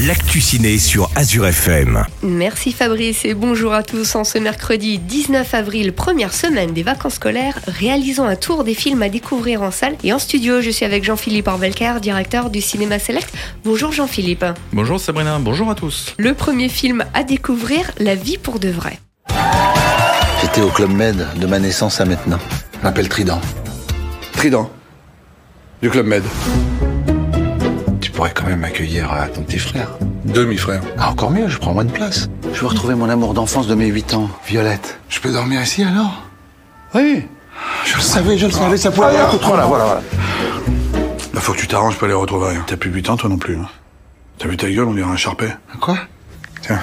l'actu ciné sur Azure FM. Merci Fabrice et bonjour à tous. En ce mercredi 19 avril, première semaine des vacances scolaires, réalisons un tour des films à découvrir en salle et en studio. Je suis avec Jean-Philippe Orvelcar, directeur du Cinéma Select. Bonjour Jean-Philippe. Bonjour Sabrina, bonjour à tous. Le premier film à découvrir, La vie pour de vrai. J'étais au Club Med de ma naissance à maintenant. Je m'appelle Trident. Trident. Du Club Med. Pourrais quand même accueillir euh, ton petit frère. Demi-frère. Ah, encore mieux, je prends moins de place. Je veux retrouver mon amour d'enfance de mes 8 ans, Violette. Je peux dormir ici alors? Oui. Je le savais, je le savais, ça pouvait peu trop. Voilà, voilà, voilà. Bah, faut que tu t'arranges pour les retrouver. T'as plus 8 ans toi non plus. hein. T'as vu ta gueule, on dirait un charpet? Quoi? Tiens.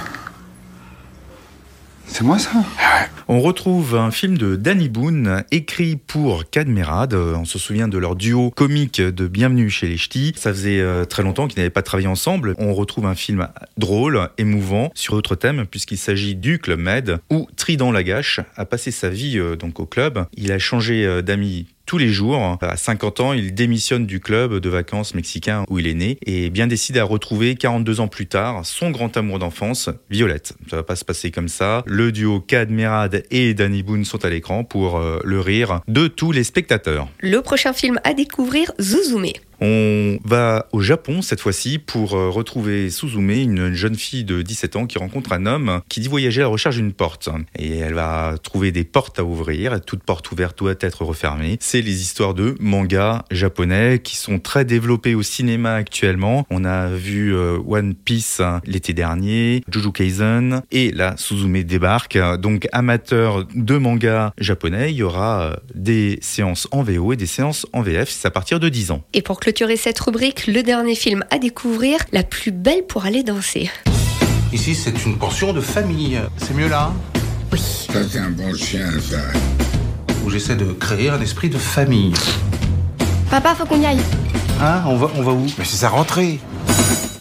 C'est moi ça? On retrouve un film de Danny Boone écrit pour Cadmerade. On se souvient de leur duo comique de Bienvenue chez les Ch'tis. Ça faisait euh, très longtemps qu'ils n'avaient pas travaillé ensemble. On retrouve un film drôle, émouvant, sur d'autres thèmes, puisqu'il s'agit du Club Med, où Trident Lagache a passé sa vie euh, donc au club. Il a changé euh, d'amis tous les jours. À 50 ans, il démissionne du club de vacances mexicain où il est né et bien décide à retrouver 42 ans plus tard son grand amour d'enfance, Violette. Ça va pas se passer comme ça. Le duo Cad Merad et Danny Boone sont à l'écran pour euh, le rire de tous les spectateurs. Le prochain film à découvrir, Zuzume. On va au Japon cette fois-ci pour euh, retrouver Suzume, une jeune fille de 17 ans qui rencontre un homme qui dit voyager à la recherche d'une porte. Et elle va trouver des portes à ouvrir. Toute porte ouverte doit être refermée. C'est les histoires de mangas japonais qui sont très développés au cinéma actuellement. On a vu euh, One Piece l'été dernier, Jujutsu Kaisen et là Suzume débarque. Donc amateur de manga japonais, il y aura euh, des séances en VO et des séances en VF. C'est à partir de 10 ans. Clôturer cette rubrique, le dernier film à découvrir, La plus belle pour aller danser. Ici, c'est une pension de famille. C'est mieux là Oui. Ça, c'est un bon chien, ça. Où j'essaie de créer un esprit de famille. Papa, faut qu'on y aille. Hein on va, on va où? Mais c'est sa rentrée.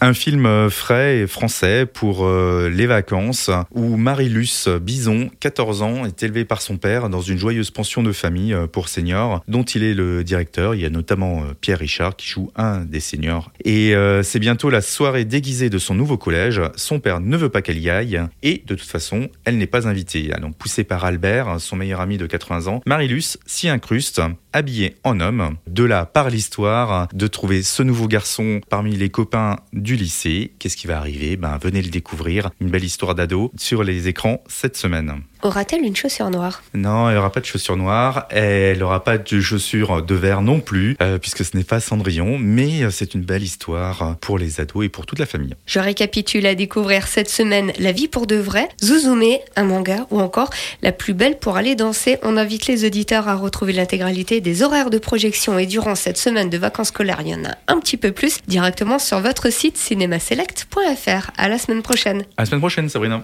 Un film euh, frais et français pour euh, les vacances où Marilus Bison, 14 ans, est élevé par son père dans une joyeuse pension de famille euh, pour seniors dont il est le directeur. Il y a notamment Pierre Richard qui joue un des seniors. Et c'est bientôt la soirée déguisée de son nouveau collège. Son père ne veut pas qu'elle y aille et de toute façon, elle n'est pas invitée. Donc poussée par Albert, son meilleur ami de 80 ans, Marilus s'y incruste, habillée en homme. De là part l'histoire de trouver ce nouveau garçon parmi les copains du lycée. Qu'est-ce qui va arriver? Ben venez le découvrir. Une belle histoire d'ado sur les écrans cette semaine. Aura-t-elle une chaussure noire Non, elle n'aura pas de chaussures noires, elle n'aura pas de chaussures de verre non plus, euh, puisque ce n'est pas Cendrillon, mais euh, c'est une belle histoire pour les ados et pour toute la famille. Je récapitule à découvrir cette semaine La vie pour de vrai, Zuzume, un manga, ou encore La plus belle pour aller danser. On invite les auditeurs à retrouver l'intégralité des horaires de projection et durant cette semaine de vacances scolaires, il y en a un petit peu plus, directement sur votre site cinémaselect.fr. À la semaine prochaine. À la semaine prochaine, Sabrina.